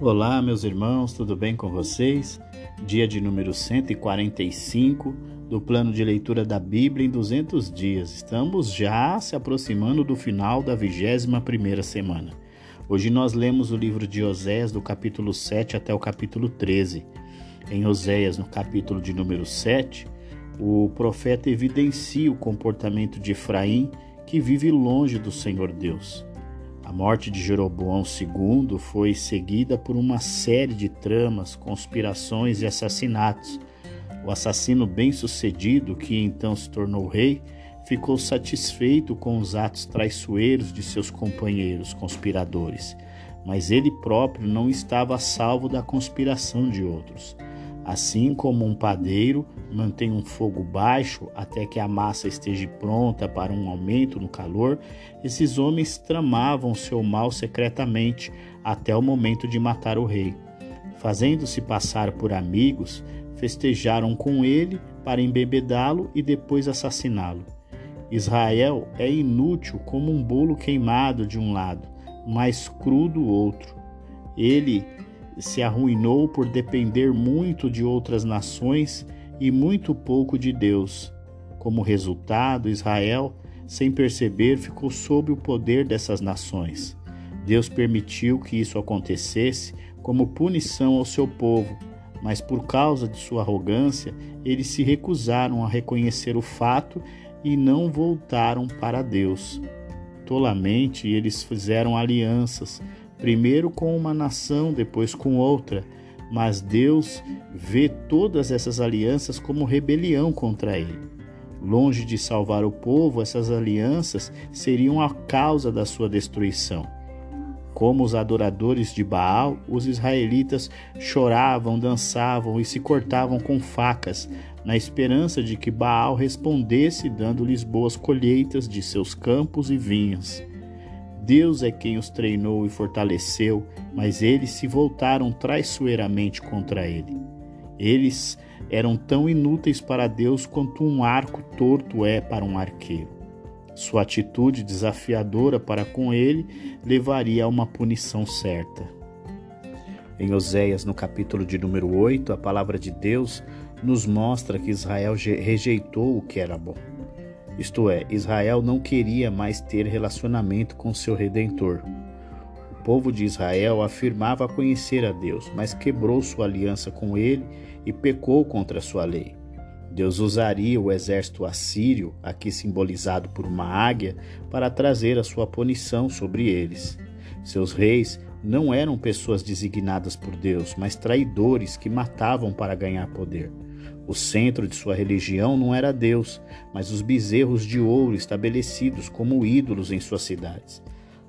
Olá, meus irmãos, tudo bem com vocês? Dia de número 145 do plano de leitura da Bíblia em 200 dias. Estamos já se aproximando do final da 21ª semana. Hoje nós lemos o livro de Oséias do capítulo 7 até o capítulo 13. Em Oséias, no capítulo de número 7, o profeta evidencia o comportamento de Efraim, que vive longe do Senhor Deus. A morte de Jeroboão II foi seguida por uma série de tramas, conspirações e assassinatos. O assassino bem-sucedido, que então se tornou rei, ficou satisfeito com os atos traiçoeiros de seus companheiros conspiradores, mas ele próprio não estava a salvo da conspiração de outros. Assim como um padeiro mantém um fogo baixo até que a massa esteja pronta para um aumento no calor, esses homens tramavam seu mal secretamente até o momento de matar o rei. Fazendo-se passar por amigos, festejaram com ele para embebedá-lo e depois assassiná-lo. Israel é inútil como um bolo queimado de um lado, mais cru do outro. Ele se arruinou por depender muito de outras nações e muito pouco de Deus. Como resultado, Israel, sem perceber, ficou sob o poder dessas nações. Deus permitiu que isso acontecesse como punição ao seu povo, mas por causa de sua arrogância, eles se recusaram a reconhecer o fato e não voltaram para Deus. Tolamente, eles fizeram alianças, primeiro com uma nação, depois com outra. Mas Deus vê todas essas alianças como rebelião contra ele. Longe de salvar o povo, essas alianças seriam a causa da sua destruição. Como os adoradores de Baal, os israelitas choravam, dançavam e se cortavam com facas, na esperança de que Baal respondesse dando-lhes boas colheitas de seus campos e vinhas. Deus é quem os treinou e fortaleceu, mas eles se voltaram traiçoeiramente contra ele. Eles eram tão inúteis para Deus quanto um arco torto é para um arqueiro. Sua atitude desafiadora para com ele levaria a uma punição certa. Em Oséias, no capítulo de número 8, a palavra de Deus nos mostra que Israel rejeitou o que era bom. Isto é, Israel não queria mais ter relacionamento com seu redentor. O povo de Israel afirmava conhecer a Deus, mas quebrou sua aliança com ele e pecou contra sua lei. Deus usaria o exército assírio, aqui simbolizado por uma águia, para trazer a sua punição sobre eles. Seus reis não eram pessoas designadas por Deus, mas traidores que matavam para ganhar poder. O centro de sua religião não era Deus, mas os bezerros de ouro estabelecidos como ídolos em suas cidades.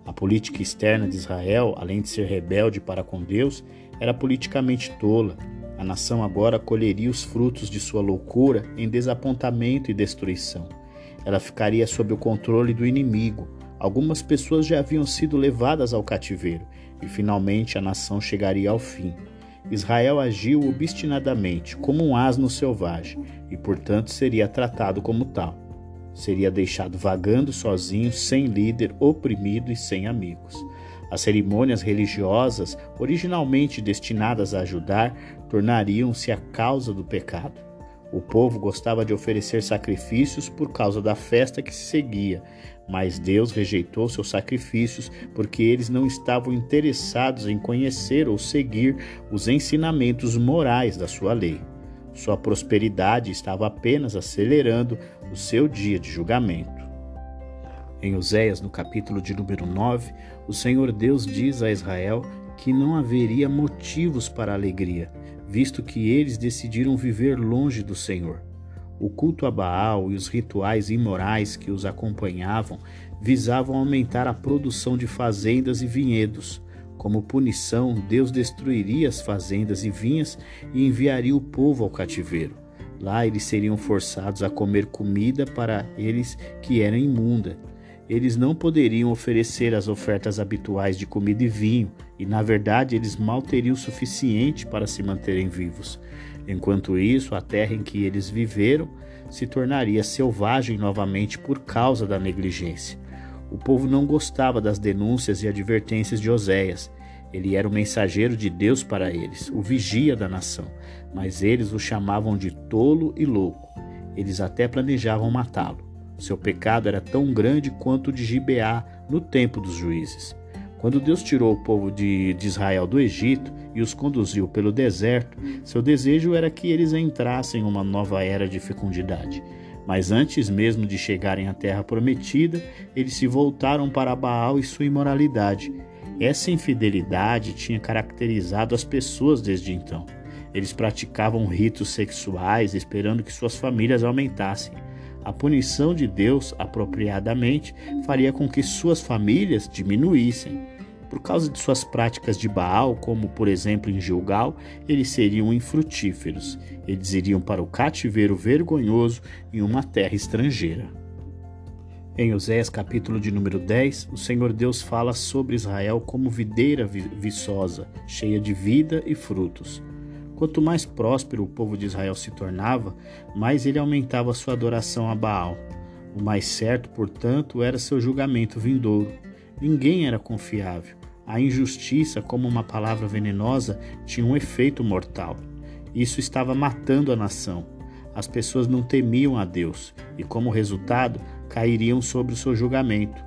A política externa de Israel, além de ser rebelde para com Deus, era politicamente tola. A nação agora colheria os frutos de sua loucura em desapontamento e destruição. Ela ficaria sob o controle do inimigo. Algumas pessoas já haviam sido levadas ao cativeiro e finalmente a nação chegaria ao fim. Israel agiu obstinadamente, como um asno selvagem, e portanto seria tratado como tal. Seria deixado vagando sozinho, sem líder, oprimido e sem amigos. As cerimônias religiosas, originalmente destinadas a ajudar, tornariam-se a causa do pecado. O povo gostava de oferecer sacrifícios por causa da festa que se seguia, mas Deus rejeitou seus sacrifícios porque eles não estavam interessados em conhecer ou seguir os ensinamentos morais da sua lei. Sua prosperidade estava apenas acelerando o seu dia de julgamento. Em Oséias, no capítulo de número 9, o Senhor Deus diz a Israel que não haveria motivos para alegria, visto que eles decidiram viver longe do Senhor. O culto a Baal e os rituais imorais que os acompanhavam visavam aumentar a produção de fazendas e vinhedos. Como punição, Deus destruiria as fazendas e vinhas e enviaria o povo ao cativeiro. Lá eles seriam forçados a comer comida para eles que era imunda. Eles não poderiam oferecer as ofertas habituais de comida e vinho, e na verdade eles mal teriam o suficiente para se manterem vivos. Enquanto isso, a terra em que eles viveram se tornaria selvagem novamente por causa da negligência. O povo não gostava das denúncias e advertências de Oséias. Ele era o mensageiro de Deus para eles, o vigia da nação, mas eles o chamavam de tolo e louco. Eles até planejavam matá-lo. Seu pecado era tão grande quanto o de Gibeá no tempo dos juízes. Quando Deus tirou o povo de, de, Israel do Egito e os conduziu pelo deserto, seu desejo era que eles entrassem em uma nova era de fecundidade. Mas antes mesmo de chegarem à terra prometida, eles se voltaram para Baal e sua imoralidade. Essa infidelidade tinha caracterizado as pessoas desde então. Eles praticavam ritos sexuais esperando que suas famílias aumentassem. A punição de Deus, apropriadamente, faria com que suas famílias diminuíssem. Por causa de suas práticas de Baal, como por exemplo em Gilgal, eles seriam infrutíferos. Eles iriam para o cativeiro vergonhoso em uma terra estrangeira. Em Oséias capítulo de número 10, o Senhor Deus fala sobre Israel como videira viçosa, cheia de vida e frutos. Quanto mais próspero o povo de Israel se tornava, mais ele aumentava sua adoração a Baal. O mais certo, portanto, era seu julgamento vindouro. Ninguém era confiável. A injustiça, como uma palavra venenosa, tinha um efeito mortal. Isso estava matando a nação. As pessoas não temiam a Deus e, como resultado, cairiam sobre o seu julgamento.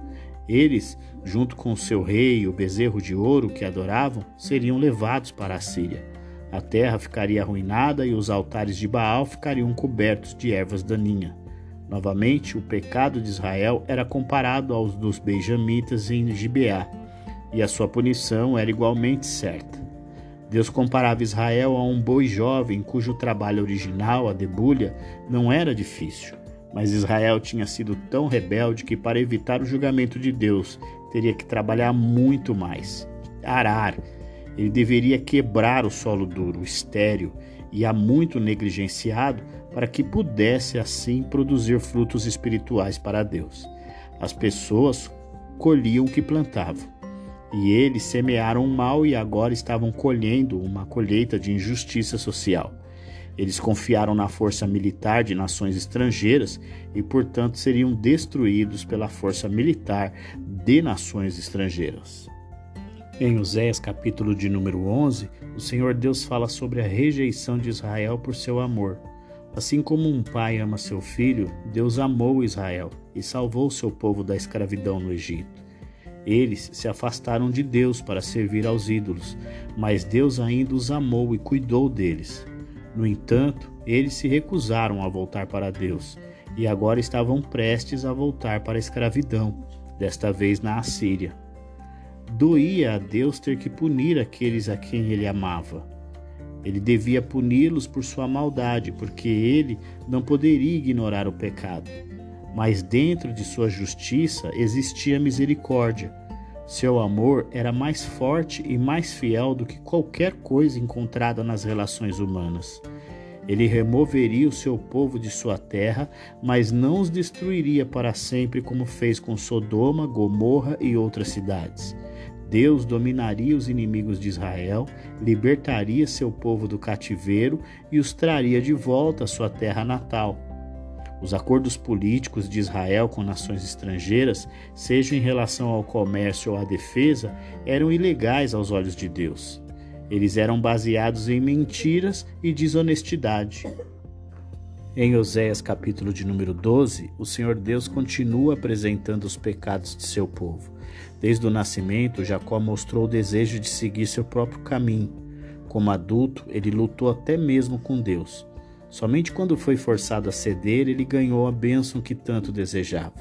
Eles, junto com o seu rei, o bezerro de ouro que adoravam, seriam levados para a Síria. A terra ficaria arruinada e os altares de Baal ficariam cobertos de ervas daninhas. Novamente, o pecado de Israel era comparado aos dos benjamitas em Gibeá, e a sua punição era igualmente certa. Deus comparava Israel a um boi jovem cujo trabalho original, a debulha, não era difícil. Mas Israel tinha sido tão rebelde que, para evitar o julgamento de Deus, teria que trabalhar muito mais. Arar, ele deveria quebrar o solo duro, estéril e há muito negligenciado para que pudesse assim produzir frutos espirituais para Deus. As pessoas colhiam o que plantavam. E eles semearam o mal e agora estavam colhendo uma colheita de injustiça social. Eles confiaram na força militar de nações estrangeiras e, portanto, seriam destruídos pela força militar de nações estrangeiras. Em Oséias, capítulo de número 11, o Senhor Deus fala sobre a rejeição de Israel por seu amor. Assim como um pai ama seu filho, Deus amou Israel e salvou seu povo da escravidão no Egito. Eles se afastaram de Deus para servir aos ídolos, mas Deus ainda os amou e cuidou deles. No entanto, eles se recusaram a voltar para Deus e agora estavam prestes a voltar para a escravidão, desta vez na Assíria. Doía a Deus ter que punir aqueles a quem ele amava. Ele devia puni-los por sua maldade, porque ele não poderia ignorar o pecado. Mas dentro de sua justiça existia misericórdia. Seu amor era mais forte e mais fiel do que qualquer coisa encontrada nas relações humanas. Ele removeria o seu povo de sua terra, mas não os destruiria para sempre, como fez com Sodoma, Gomorra e outras cidades. Deus dominaria os inimigos de Israel, libertaria seu povo do cativeiro e os traria de volta à sua terra natal. Os acordos políticos de Israel com nações estrangeiras, seja em relação ao comércio ou à defesa, eram ilegais aos olhos de Deus. Eles eram baseados em mentiras e desonestidade. Em Oséias capítulo de número 12, o Senhor Deus continua apresentando os pecados de seu povo. Desde o nascimento, Jacó mostrou o desejo de seguir seu próprio caminho. Como adulto, ele lutou até mesmo com Deus. Somente quando foi forçado a ceder, ele ganhou a bênção que tanto desejava.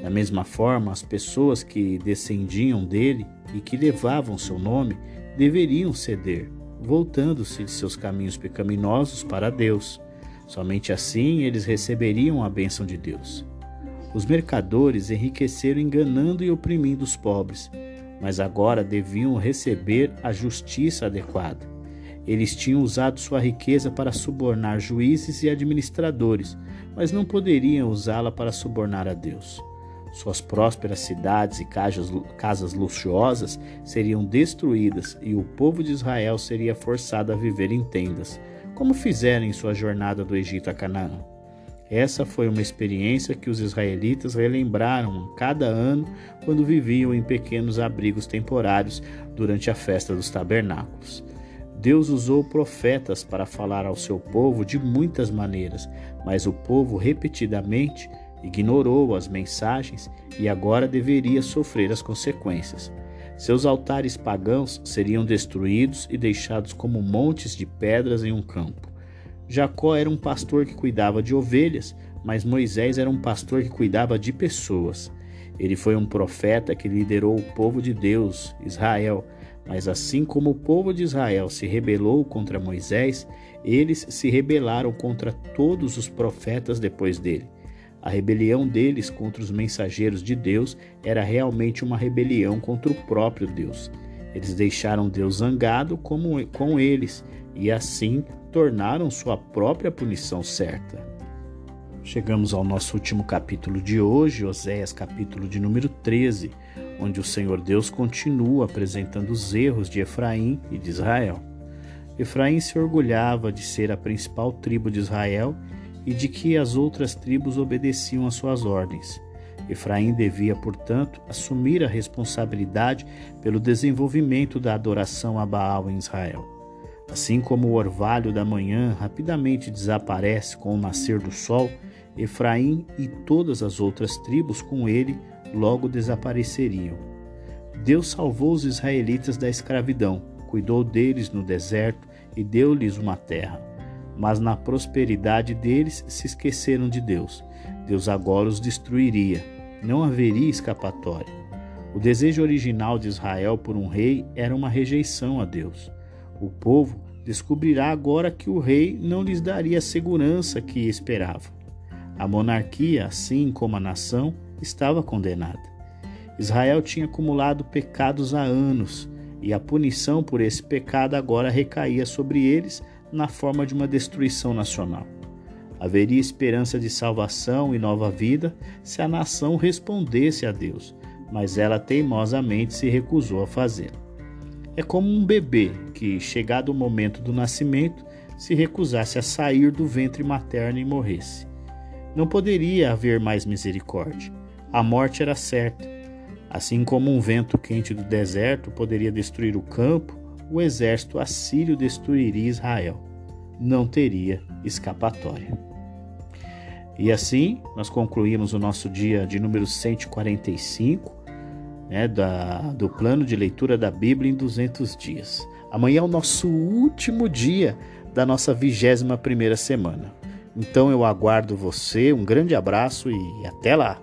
Da mesma forma, as pessoas que descendiam dele e que levavam seu nome deveriam ceder, voltando-se de seus caminhos pecaminosos para Deus. Somente assim eles receberiam a bênção de Deus. Os mercadores enriqueceram enganando e oprimindo os pobres, mas agora deviam receber a justiça adequada. Eles tinham usado sua riqueza para subornar juízes e administradores, mas não poderiam usá-la para subornar a Deus. Suas prósperas cidades e casas luxuosas seriam destruídas e o povo de Israel seria forçado a viver em tendas como fizeram em sua jornada do Egito a Canaã. Essa foi uma experiência que os israelitas relembraram cada ano quando viviam em pequenos abrigos temporários durante a festa dos tabernáculos. Deus usou profetas para falar ao seu povo de muitas maneiras, mas o povo repetidamente ignorou as mensagens e agora deveria sofrer as consequências. Seus altares pagãos seriam destruídos e deixados como montes de pedras em um campo. Jacó era um pastor que cuidava de ovelhas, mas Moisés era um pastor que cuidava de pessoas. Ele foi um profeta que liderou o povo de Deus, Israel, mas assim como o povo de Israel se rebelou contra Moisés, eles se rebelaram contra todos os profetas depois dele. A rebelião deles contra os mensageiros de Deus era realmente uma rebelião contra o próprio Deus. Eles deixaram Deus zangado com eles e assim tornaram sua própria punição certa. Chegamos ao nosso último capítulo de hoje, Oséias, capítulo de número 13, onde o Senhor Deus continua apresentando os erros de Efraim e de Israel. Efraim se orgulhava de ser a principal tribo de Israel e de que as outras tribos obedeciam às suas ordens. Efraim devia, portanto, assumir a responsabilidade pelo desenvolvimento da adoração a Baal em Israel. Assim como o orvalho da manhã rapidamente desaparece com o nascer do sol, Efraim e todas as outras tribos com ele logo desapareceriam. Deus salvou os israelitas da escravidão, cuidou deles no deserto e deu-lhes uma terra. Mas na prosperidade deles se esqueceram de Deus. Deus agora os destruiria. Não haveria escapatória. O desejo original de Israel por um rei era uma rejeição a Deus. O povo descobrirá agora que o rei não lhes daria a segurança que esperava. A monarquia, assim como a nação, estava condenada. Israel tinha acumulado pecados há anos e a punição por esse pecado agora recaía sobre eles na forma de uma destruição nacional. Haveria esperança de salvação e nova vida se a nação respondesse a Deus, mas ela teimosamente se recusou a fazê-lo. É como um bebê que, chegado o momento do nascimento, se recusasse a sair do ventre materno e morresse. Não poderia haver mais misericórdia. A morte era certa. Assim como um vento quente do deserto poderia destruir o campo, o exército assírio destruiria Israel. Não teria escapatória. E assim, nós concluímos o nosso dia de número 145 né, da, do plano de leitura da Bíblia em 200 dias. Amanhã é o nosso último dia da nossa 21 primeira semana. Então eu aguardo você, um grande abraço e até lá!